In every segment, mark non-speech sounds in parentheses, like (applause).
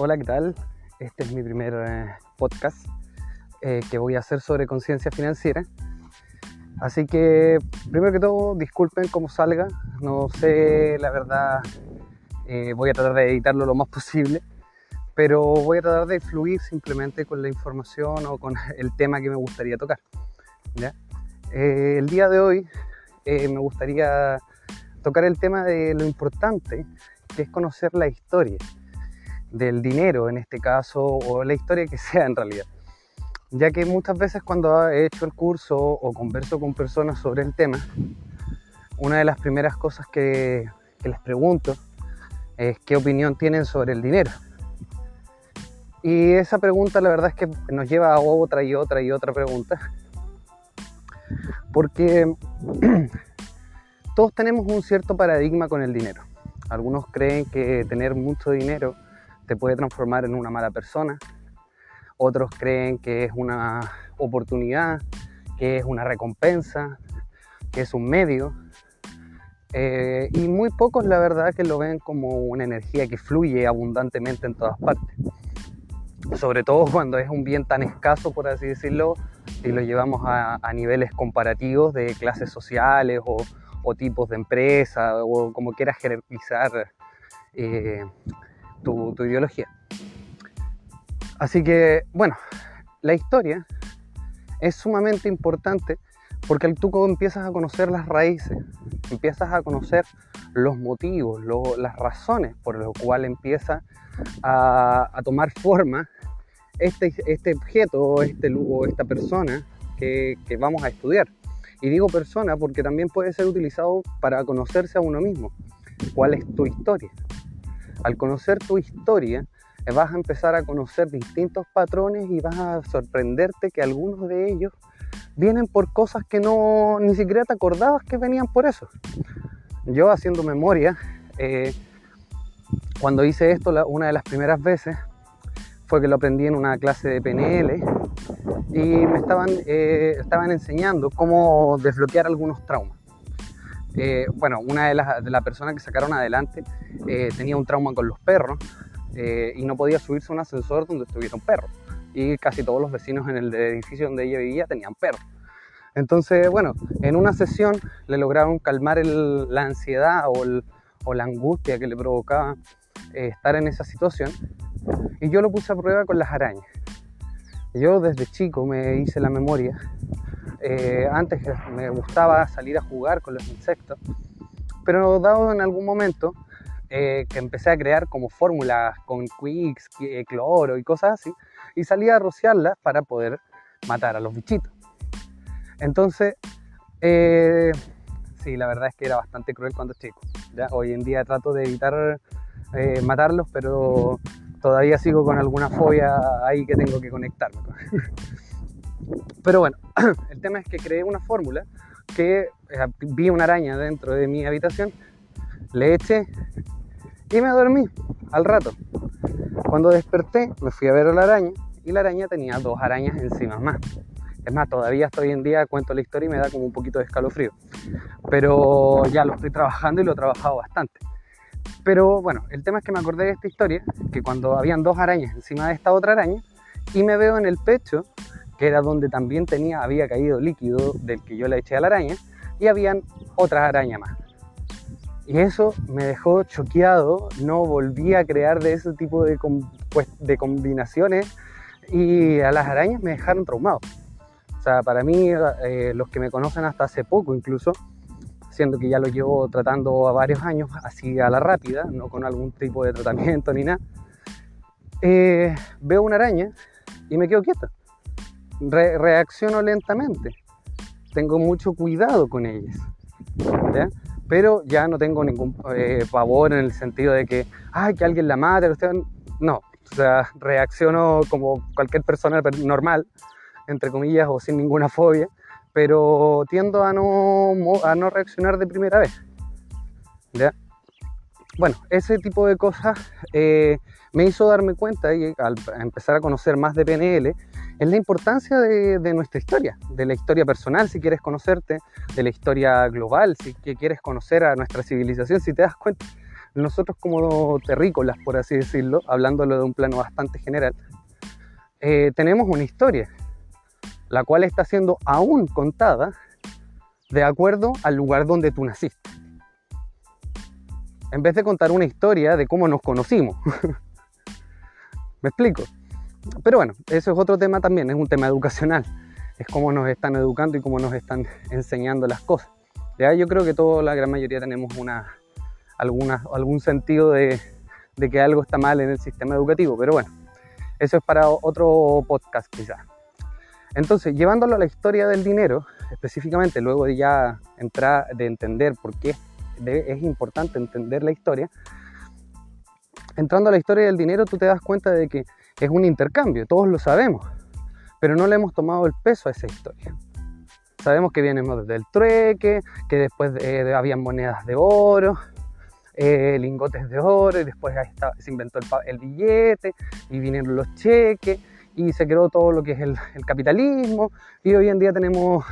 Hola, ¿qué tal? Este es mi primer eh, podcast eh, que voy a hacer sobre conciencia financiera. Así que, primero que todo, disculpen cómo salga. No sé, la verdad, eh, voy a tratar de editarlo lo más posible, pero voy a tratar de fluir simplemente con la información o con (laughs) el tema que me gustaría tocar. el día de hoy me gustaría tocar el tema de lo importante que es conocer la historia del dinero en este caso, o la historia que (laughs) sea en realidad. Ya que muchas veces cuando he hecho el curso o converso con personas sobre el tema, una de las primeras cosas que, les pregunto es qué opinión tienen sobre el dinero. Y esa pregunta la verdad es que nos lleva a otra y otra y otra pregunta. Porque (clears throat) todos tenemos un cierto paradigma con el dinero. Algunos creen que tener mucho dinero te puede transformar en una mala persona. Otros creen que es una oportunidad, que es una recompensa, que es un medio. Eh, y muy pocos la verdad que lo ven como una energía que fluye abundantemente en todas partes. Sobre todo cuando es un bien tan escaso, por así decirlo, y lo llevamos a, niveles comparativos de clases sociales o, tipos de empresa o como quieras jerarquizar eh, tu, ideología. Así que, bueno, la historia es sumamente importante porque tú empiezas a conocer las raíces, empiezas a conocer los motivos, las razones por las cuales empieza a, tomar forma este, este objeto este, o esta persona que, que, vamos a estudiar. Y digo persona porque también puede ser utilizado para conocerse a uno mismo. ¿Cuál es tu historia? Al conocer tu historia, eh, vas a empezar a conocer distintos patrones y vas a sorprenderte que algunos de ellos vienen por cosas que no ni siquiera te acordabas que venían por eso. Yo haciendo memoria, eh, cuando hice esto una de las primeras veces fue que lo aprendí en una clase de PNL y me estaban, eh, estaban enseñando cómo desbloquear algunos traumas. Eh, bueno, una de las personas que sacaron adelante eh, tenía un trauma con los perros eh, y no podía subirse a un ascensor donde estuviera un perro. Y casi todos los vecinos en el edificio donde ella vivía tenían perros. Entonces, bueno, en una sesión le lograron calmar la ansiedad o, la angustia que le provocaba estar en esa situación. Y yo lo puse a prueba con las arañas. Yo desde chico me hice la memoria eh, antes me gustaba salir a jugar con los insectos, pero dado en algún momento eh, que empecé a crear como fórmulas con Quicks, eh, cloro y cosas así, y salía a rociarlas para poder matar a los bichitos. Entonces, sí, la verdad es que era bastante cruel cuando chico. ¿ya? Hoy en día trato de evitar matarlos, pero todavía sigo con alguna fobia ahí que tengo que conectarme. (laughs) Pero bueno, (clears throat) el tema es que creé una fórmula que eh, vi una araña dentro de mi habitación, le eché y me dormí al rato. Cuando desperté me fui a ver a la araña y la araña tenía dos arañas encima más. Es más, todavía hasta hoy en día cuento la historia y me da como un poquito de escalofrío. Pero ya lo estoy trabajando y lo he trabajado bastante. Pero bueno, el tema es que me acordé de esta historia, que cuando habían dos arañas encima de esta otra araña, y me veo en el pecho que era donde también tenía, había caído líquido del que yo le eché a la araña, y habían otras arañas más. Y eso me dejó choqueado, no volví a crear de ese tipo de, pues, de combinaciones y a las arañas me dejaron traumado. O sea, para mí, eh, los que me conocen hasta hace poco incluso, siendo que ya lo llevo tratando a varios años, así a la rápida, no con algún tipo de tratamiento ni nada, eh, veo una araña y me quedo quieto reacciono lentamente. Tengo mucho cuidado con ellas. Pero ya no tengo ningún eh, pavor en el sentido de que, ay, que alguien la mate. No, o sea, reacciono como cualquier persona normal, entre comillas, o sin ninguna fobia, pero tiendo a no, a no reaccionar de primera vez. ¿ya? Bueno, ese tipo de cosas eh, me hizo darme cuenta y al empezar a conocer más de PNL, es la importancia de, nuestra historia, de la historia personal si quieres conocerte, de la historia global si quieres conocer a nuestra civilización, si te das cuenta, nosotros como terrícolas, por así decirlo, hablándolo de un plano bastante general, eh, tenemos una historia, la cual está siendo aún contada de acuerdo al lugar donde tú naciste. En vez de contar una historia de cómo nos conocimos. (laughs) ¿Me explico? Pero bueno, eso es otro tema también, es un tema educacional. Es cómo nos están educando y cómo nos están (laughs) enseñando las cosas. ¿Ya? Yo creo que toda la gran mayoría tenemos una, alguna, algún sentido de, de que algo está mal en el sistema educativo, pero bueno, eso es para otro podcast quizás. Entonces, llevándolo a la historia del dinero, específicamente luego de ya entrar, de entender por qué es importante entender la historia, entrando a la historia del dinero tú te das cuenta de que es un intercambio, todos lo sabemos, pero no le hemos tomado el peso a esa historia. Sabemos que viene desde el trueque, que después había habían monedas de oro, eh, lingotes de oro, y después se inventó el, billete, y vinieron los cheques, y se creó todo lo que es el, capitalismo, y hoy en día tenemos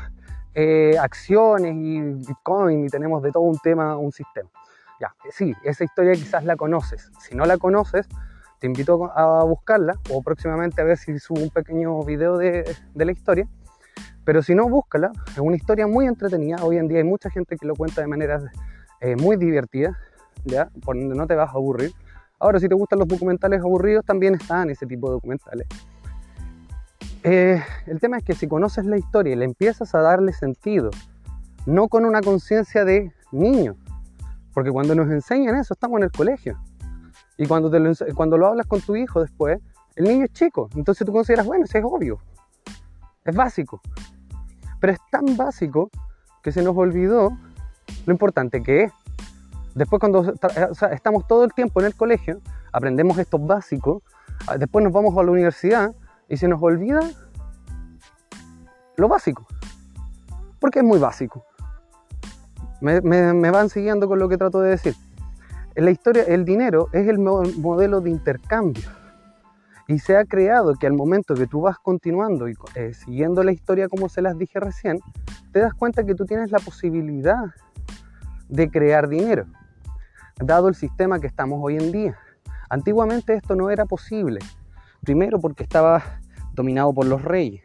eh, acciones y Bitcoin, y tenemos de todo un tema, un sistema. Ya, sí, esa historia quizás la conoces. Si no la conoces, te invito a buscarla o próximamente a ver si subo un pequeño video de, la historia. Pero si no, búscala. Es una historia muy entretenida. Hoy en día hay mucha gente que lo cuenta de manera eh, muy divertida, ¿ya? Por donde no te vas a aburrir. Ahora, si te gustan los documentales aburridos, también están ese tipo de documentales. Eh, el tema es que si conoces la historia y le empiezas a darle sentido, no con una conciencia de niño, porque cuando nos enseñan eso estamos en el colegio, y cuando, lo hablas con tu hijo después, el niño es chico. Entonces tú consideras, bueno, eso es obvio. Es básico. Pero es tan básico que se nos olvidó lo importante que es. Después cuando estamos todo el tiempo en el colegio, aprendemos estos básicos, ah, después nos vamos a la universidad y se nos olvida lo básico. Porque es muy básico. Me, me van siguiendo con lo que trato de decir. En la historia, el dinero es el modelo de intercambio. Y se ha creado que al momento que tú vas continuando y eh, siguiendo la historia como se las dije recién, te das cuenta que tú tienes la posibilidad de crear dinero, dado el sistema que estamos hoy en día. Antiguamente esto no era posible. Primero porque estaba dominado por los reyes,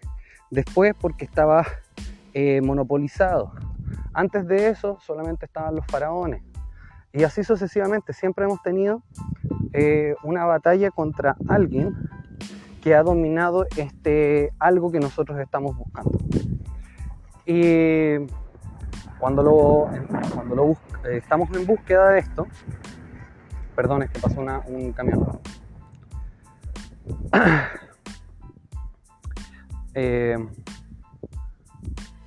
después porque estaba eh, monopolizado. Antes de eso solamente estaban los faraones. Y así sucesivamente, siempre hemos tenido eh, una batalla contra alguien que ha dominado este, algo que nosotros estamos buscando. Y cuando, lo, cuando lo eh, estamos en búsqueda de esto, perdón, es que pasó un camión. Eh,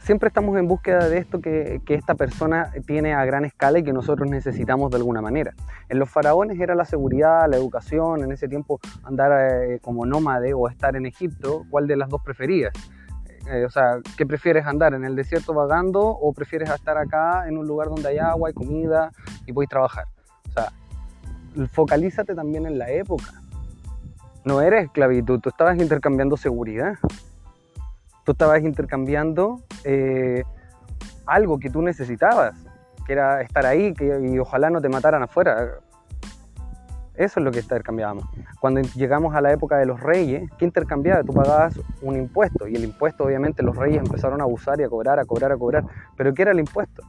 siempre estamos en búsqueda de esto que, esta persona tiene a gran escala y que nosotros necesitamos de alguna manera. En los faraones era la seguridad, la educación, en ese tiempo andar eh, como nómade o estar en Egipto, ¿cuál de las dos preferías? Eh, o sea, ¿qué prefieres andar en el desierto vagando o prefieres estar acá en un lugar donde hay agua, hay comida y puedes trabajar? O sea, focalízate también en la época. No eres esclavitud, tú estabas intercambiando seguridad tú estabas intercambiando eh, algo que tú necesitabas, que era estar ahí que, y ojalá no te mataran afuera. Eso es lo que intercambiábamos. Cuando llegamos a la época de los reyes, ¿qué intercambiaba? Tú pagabas un impuesto y el impuesto obviamente los reyes empezaron a abusar y a cobrar, a cobrar, a cobrar. Pero ¿qué era el impuesto?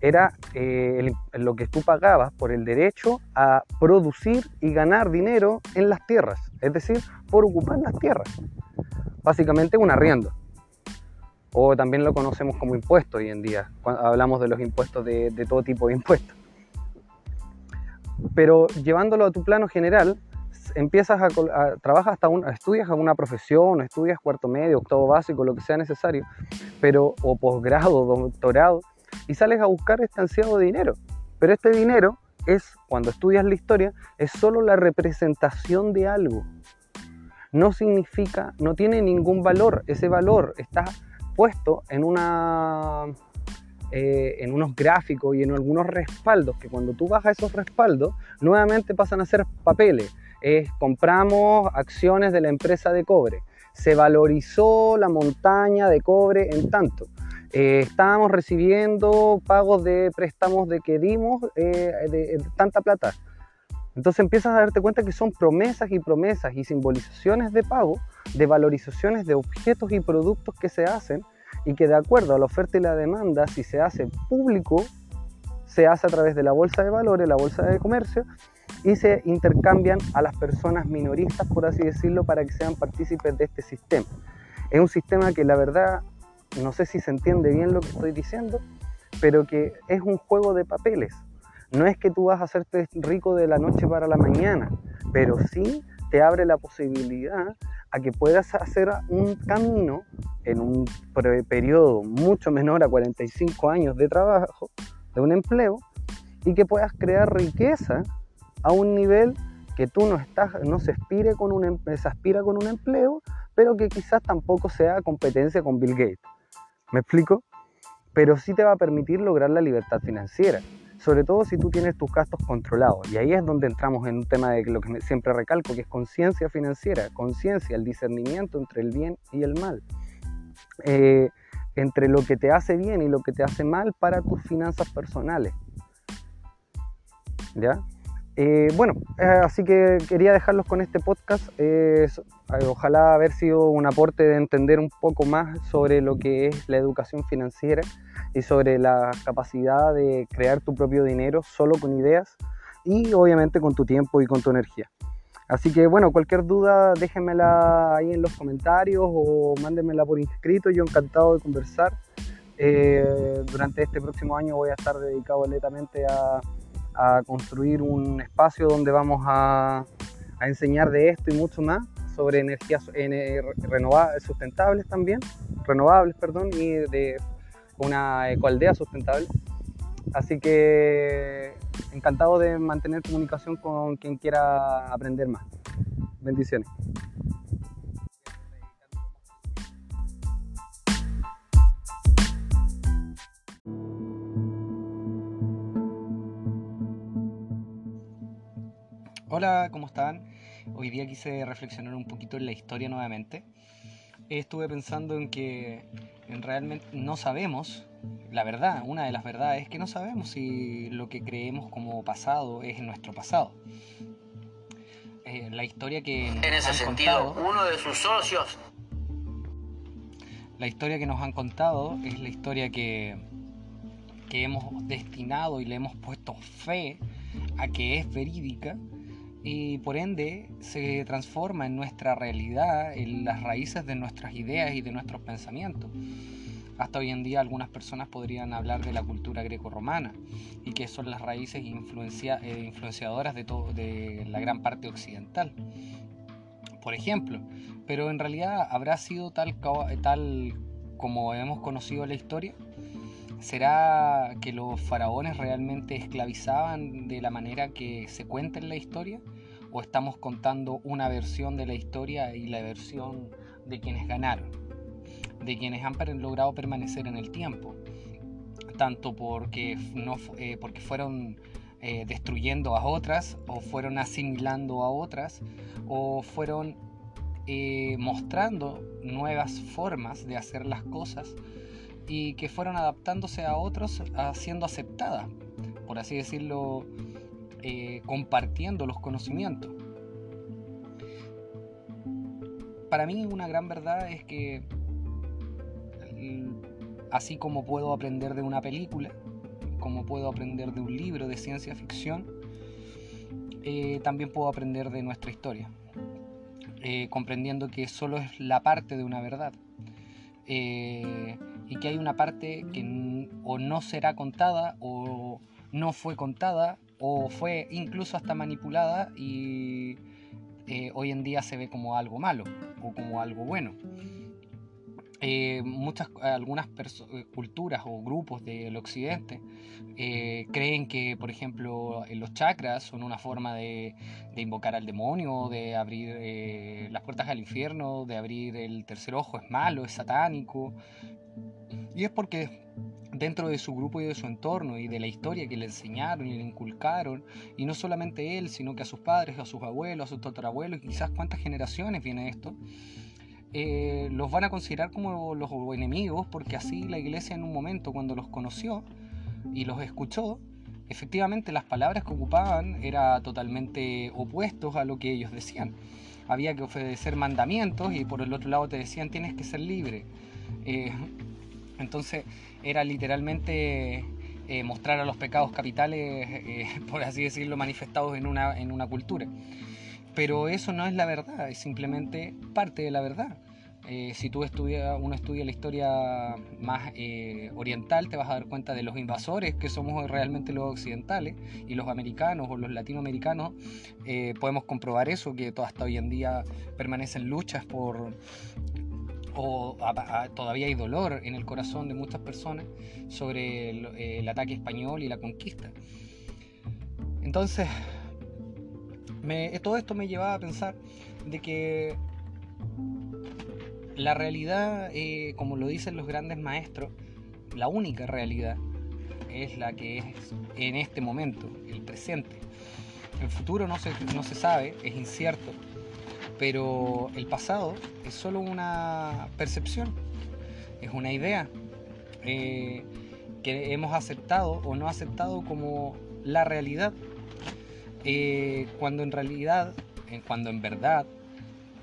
Era eh, lo que tú pagabas por el derecho a producir y ganar dinero en las tierras, es decir, por ocupar las tierras. Básicamente un arriendo o también lo conocemos como impuesto hoy en día, cuando hablamos de los impuestos de, todo tipo de impuestos. Pero llevándolo a tu plano general, empiezas a, trabajar hasta un, estudias alguna profesión, estudias cuarto medio, octavo básico, lo que sea necesario, pero o posgrado, doctorado, y sales a buscar este ansiado dinero. Pero este dinero es, cuando estudias la historia, es solo la representación de algo. No significa, no tiene ningún valor. Ese valor está puesto en, una, eh, en unos gráficos y en algunos respaldos, que cuando tú bajas esos respaldos, nuevamente pasan a ser papeles. compramos acciones de la empresa de cobre. Se valorizó la montaña de cobre en tanto. Eh, estábamos recibiendo pagos de préstamos de que dimos eh, de, tanta plata. Entonces empiezas a darte cuenta que son promesas y promesas y simbolizaciones de pago, de valorizaciones de objetos y productos que se hacen y que de acuerdo a la oferta y la demanda, si se hace público, se hace a través de la bolsa de valores, la bolsa de comercio, y se intercambian a las personas minoristas, por así decirlo, para que sean partícipes de este sistema. Es un sistema que la verdad, no sé si se entiende bien lo que estoy diciendo, pero que es un juego de papeles. No es que tú vas a hacerte rico de la noche para la mañana, pero sí te abre la posibilidad a que puedas hacer un camino en un periodo mucho menor a 45 años de trabajo, de un empleo, y que puedas crear riqueza a un nivel que tú no, estás, no se, aspire un, se aspira con un empleo, pero que quizás tampoco sea competencia con Bill Gates. ¿Me explico? Pero sí te va a permitir lograr la libertad financiera, sobre todo si tú tienes tus gastos controlados. Y ahí es donde entramos en un tema de lo que siempre recalco, que es conciencia financiera, conciencia, el discernimiento entre el bien y el mal. Eh, entre lo que te hace bien y lo que te hace mal para tus finanzas personales. ¿Ya? Eh, bueno, eh, así que quería dejarlos con este podcast. Eh, ojalá haber sido un aporte de entender un poco más sobre lo que es la educación financiera y sobre la capacidad de crear tu propio dinero solo con ideas y obviamente con tu tiempo y con tu energía. Así que bueno, cualquier duda déjenmela ahí en los comentarios o mándenmela por inscrito. Yo encantado de conversar. durante este próximo año voy a estar dedicado netamente a a construir un espacio donde vamos a, enseñar de esto y mucho más sobre energías renovables, sustentables también, renovables, perdón, y de una ecoaldea sustentable. Así que encantado de mantener comunicación con quien quiera aprender más. Bendiciones. Hola, ¿cómo están? Hoy día quise reflexionar un poquito en la historia nuevamente. Estuve pensando en que en realmente no sabemos, la verdad, una de las verdades es que no sabemos si lo que creemos como pasado es nuestro pasado. Eh, la historia que... En ese sentido, uno de sus socios... La historia que nos han contado es la historia que, que hemos destinado y le hemos puesto fe a que es verídica y por ende se transforma en nuestra realidad, en las raíces de nuestras ideas y de nuestros pensamientos. Hasta hoy en día algunas personas podrían hablar de la cultura greco-romana y que son las raíces influencia, eh, influenciadoras de, todo, de la gran parte occidental. Por ejemplo, pero en realidad habrá sido tal, tal como hemos conocido la historia. ¿Será que los faraones realmente esclavizaban de la manera que se cuenta en la historia? ¿O estamos contando una versión de la historia y la versión de quienes ganaron? De quienes han logrado permanecer en el tiempo. Tanto porque, no, eh, porque fueron eh, destruyendo a otras, o fueron asimilando a otras, o fueron eh, mostrando nuevas formas de hacer las cosas y que fueron adaptándose a otros, siendo aceptadas, por así decirlo, eh, compartiendo los conocimientos. Para mí una gran verdad es que así como puedo aprender de una película, como puedo aprender de un libro de ciencia ficción, eh, también puedo aprender de nuestra historia, eh, comprendiendo que solo es la parte de una verdad y que hay una parte que o no será contada o no fue contada o fue incluso hasta manipulada y eh, hoy en día se ve como algo malo o como algo bueno. Eh, muchas, algunas eh, culturas o grupos del occidente creen que, por ejemplo, los chakras son una forma de, de invocar al demonio, de abrir las puertas al infierno, de abrir el tercer ojo es malo, es satánico, y es porque dentro de su grupo y de su entorno y de la historia que le enseñaron y le inculcaron, y no solamente él, sino que a sus padres, a sus abuelos, a sus tatarabuelos, y quizás cuántas generaciones viene esto, eh, los van a considerar como los enemigos, porque así la iglesia en un momento, cuando los conoció y los escuchó, efectivamente las palabras que ocupaban eran totalmente opuestos a lo que ellos decían. Había que obedecer mandamientos y por el otro lado te decían tienes que ser libre. Eh, entonces era literalmente eh, mostrar a los pecados capitales, eh, (laughs) por así decirlo, manifestados en una, en una cultura. Pero eso no es la verdad, es simplemente parte de la verdad. Eh, si tú estudia, uno estudia la historia más oriental, te vas a dar cuenta de los invasores que somos realmente los occidentales y los americanos o los latinoamericanos. podemos comprobar eso, que hasta hoy en día permanecen luchas por o todavía hay dolor en el corazón de muchas personas sobre el, ataque español y la conquista. Entonces, todo esto me llevaba a pensar de que la realidad, eh, como lo dicen los grandes maestros, la única realidad es la que es en este momento, el presente. El futuro no se, no se sabe, es incierto, pero el pasado es solo una percepción, es una idea eh, que hemos aceptado o no aceptado como la realidad, eh, cuando en realidad, eh, cuando en verdad,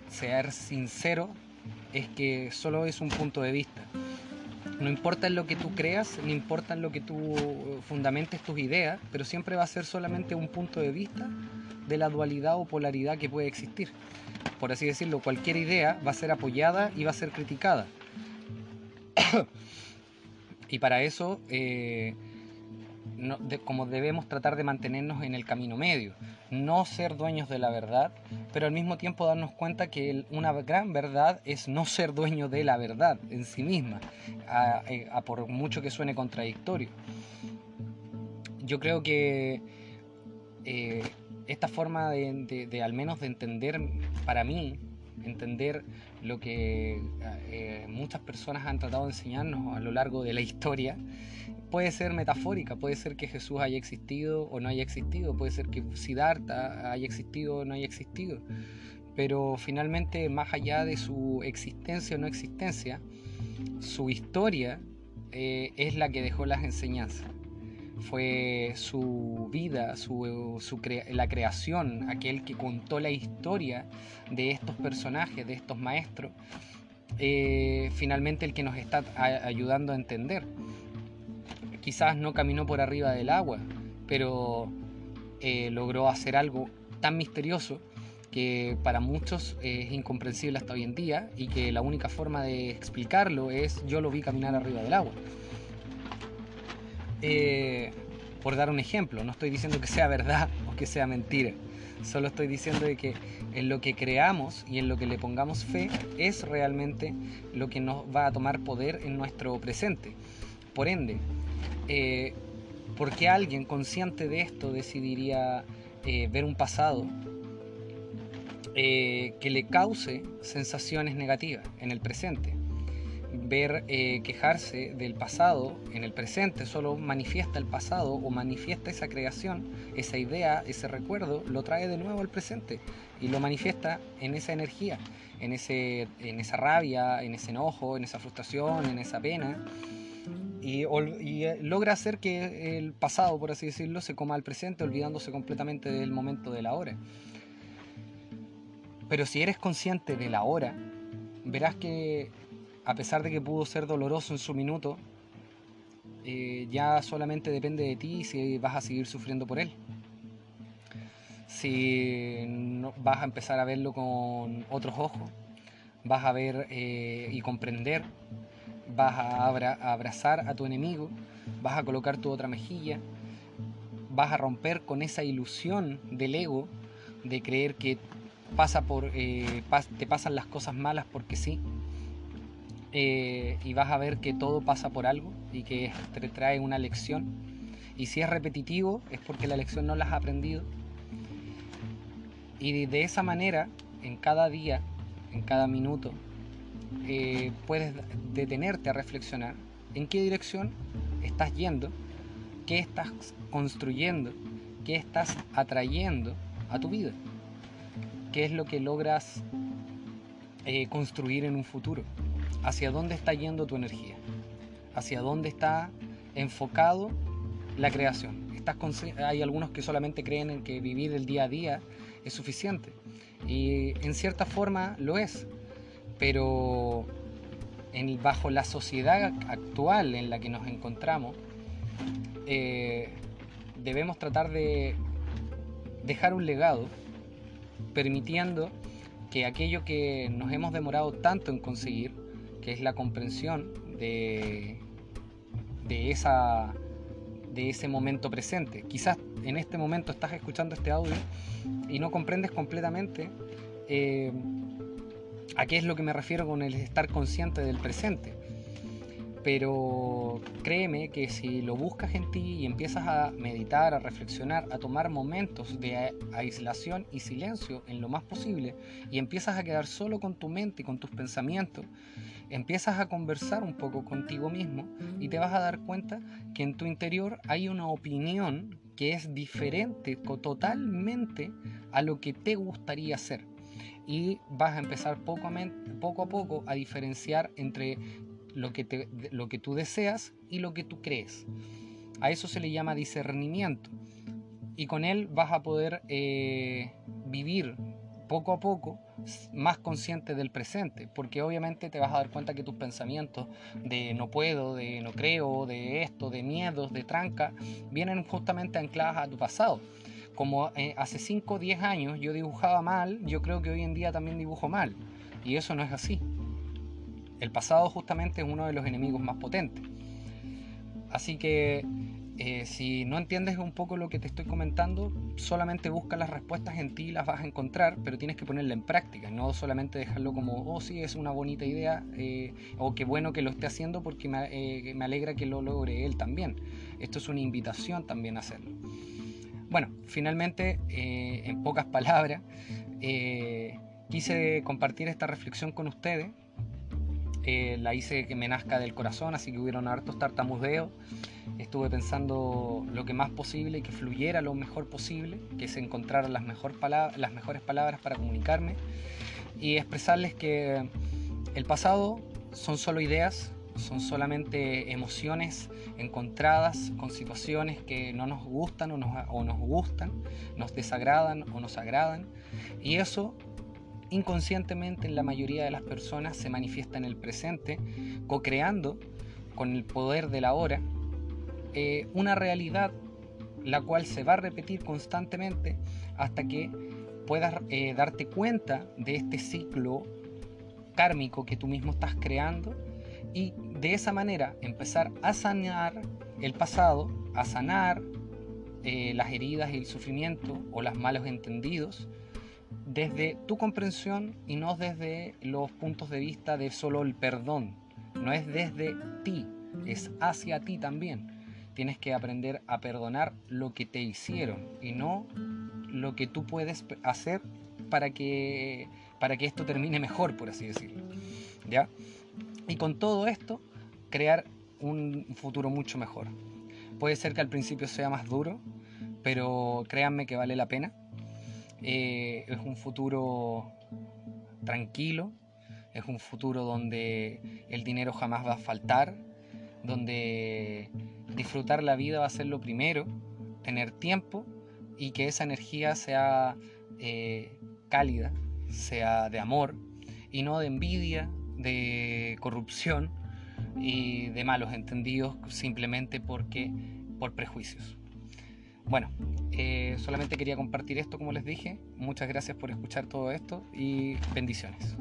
ser sincero es que solo es un punto de vista. No importa en lo que tú creas, ni importa en lo que tú fundamentes tus ideas, pero siempre va a ser solamente un punto de vista de la dualidad o polaridad que puede existir por así decirlo, cualquier idea va a ser apoyada y va a ser criticada. (coughs) y para eso, eh, como debemos tratar de mantenernos en el camino medio, no ser dueños de la verdad, pero al mismo tiempo darnos cuenta que una gran verdad es no ser dueño de la verdad en sí misma, a, por mucho que suene contradictorio. Yo creo que eh, esta forma de, al menos de entender, para mí, entender lo que eh, muchas personas han tratado de enseñarnos a lo largo de la historia, puede ser metafórica, puede ser que Jesús haya existido o no haya existido, puede ser que Siddhartha haya existido o no haya existido, pero finalmente más allá de su existencia o no existencia, su historia eh, es la que dejó las enseñanzas fue su vida, su, la creación, aquel que contó la historia de estos personajes, de estos maestros, eh, finalmente el que nos está ayudando a entender. Quizás no caminó por arriba del agua, pero eh, logró hacer algo tan misterioso que para muchos es incomprensible hasta hoy en día y que la única forma de explicarlo es yo lo vi caminar arriba del agua. Eh, por dar un ejemplo, no estoy diciendo que sea verdad o que sea mentira, solo estoy diciendo que en lo que creamos y en lo que le pongamos fe es realmente lo que nos va a tomar poder en nuestro presente. Por ende, eh, ¿por qué alguien consciente de esto decidiría eh, ver un pasado que le cause sensaciones negativas en el presente? Ver eh, quejarse del pasado en el presente solo manifiesta el pasado o manifiesta esa creación, esa idea, ese recuerdo, lo trae de nuevo al presente y lo manifiesta en esa energía, en, ese, en esa rabia, en ese enojo, en esa frustración, en esa pena. Y, y, eh, logra hacer que el pasado, por así decirlo, se coma al presente, olvidándose completamente del momento de la hora. Pero si eres consciente de la hora, verás que a pesar de que pudo ser doloroso en su minuto, eh, ya solamente depende de ti si vas a seguir sufriendo por él. Si no, vas a empezar a verlo con otros ojos, vas a ver eh, y comprender, vas a, abrazar a tu enemigo, vas a colocar tu otra mejilla, vas a romper con esa ilusión del ego de creer que pasa por, eh, te pasan las cosas malas porque sí eh, y vas a ver que todo pasa por algo y que (laughs) te trae una lección. Y si es repetitivo es porque la lección no la has aprendido. Y de esa manera, en cada día, en cada minuto, eh, puedes detenerte a reflexionar en qué dirección estás yendo, qué estás construyendo, qué estás atrayendo a tu vida, qué es lo que logras eh, construir en un futuro hacia dónde está yendo tu energía, hacia dónde está enfocado la creación. estás hay algunos que solamente creen en que vivir el día a día es suficiente. Y en cierta forma lo es. Pero en, bajo la sociedad actual en la que nos encontramos, eh, debemos tratar de dejar un legado permitiendo que aquello que nos hemos demorado tanto en conseguir, que es la comprensión de, de, esa, de ese momento presente. Quizás en este momento estás escuchando este audio y no comprendes completamente eh, a qué es lo que me refiero con el estar consciente del presente. Pero créeme que si lo buscas en ti y empiezas a meditar, a reflexionar, a tomar momentos de aislación y silencio en lo más posible y empiezas a quedar solo con tu mente y con tus pensamientos, empiezas a conversar un poco contigo mismo y te vas a dar cuenta que en tu interior hay una opinión que es diferente totalmente a lo que te gustaría ser. Y vas a empezar poco a, poco, a diferenciar entre lo que, lo que tú deseas y lo que tú crees. A eso se le llama discernimiento. Y con él vas a poder eh, vivir poco a poco más consciente del presente, porque obviamente te vas a dar cuenta que tus pensamientos de no puedo, de no creo, de esto, de miedos, de tranca, vienen justamente ancladas a tu pasado. Como eh, hace 5 o 10 años yo dibujaba mal, yo creo que hoy en día también dibujo mal, y eso no es así. El pasado justamente es uno de los enemigos más potentes. Así que eh, si no entiendes un poco lo que te estoy comentando, solamente busca las respuestas en ti y las vas a encontrar, pero tienes que ponerla en práctica, no solamente dejarlo como, oh sí, es una bonita idea, eh, o qué bueno que lo esté haciendo porque me, eh, me, alegra que lo logre él también. Esto es una invitación también a hacerlo. Bueno, finalmente, en pocas palabras, quise compartir esta reflexión con ustedes. La hice que me nazca del corazón, así que hubieron hartos tartamudeos. Estuve pensando lo que más posible y que fluyera lo mejor posible, que se encontraran las mejores palabras para comunicarme y expresarles que el pasado son solo ideas, son solamente emociones encontradas con situaciones que no nos gustan o nos, o nos gustan, nos desagradan o nos agradan. Y eso inconscientemente en la mayoría de las personas se manifiesta en el presente, co-creando con el poder de la hora eh, una realidad la cual se va a repetir constantemente hasta que puedas eh, darte cuenta de este ciclo kármico que tú mismo estás creando y de esa manera empezar a sanar el pasado, a sanar eh, las heridas y el sufrimiento o los malos entendidos desde tu comprensión y no desde los puntos de vista de solo el perdón. No es desde ti, es hacia ti también tienes que aprender a perdonar lo que te hicieron y no lo que tú puedes hacer para que, para que esto termine mejor, por así decirlo. ¿Ya? Y con todo esto, crear un futuro mucho mejor. Puede ser que al principio sea más duro, pero créanme que vale la pena. Eh, es un futuro tranquilo, es un futuro donde el dinero jamás va a faltar, donde disfrutar la vida va a ser lo primero, tener tiempo y que esa energía sea eh, cálida, sea de amor y no de envidia, de corrupción y de malos entendidos simplemente porque por prejuicios. Bueno, eh, solamente quería compartir esto como les dije. Muchas gracias por escuchar todo esto y bendiciones.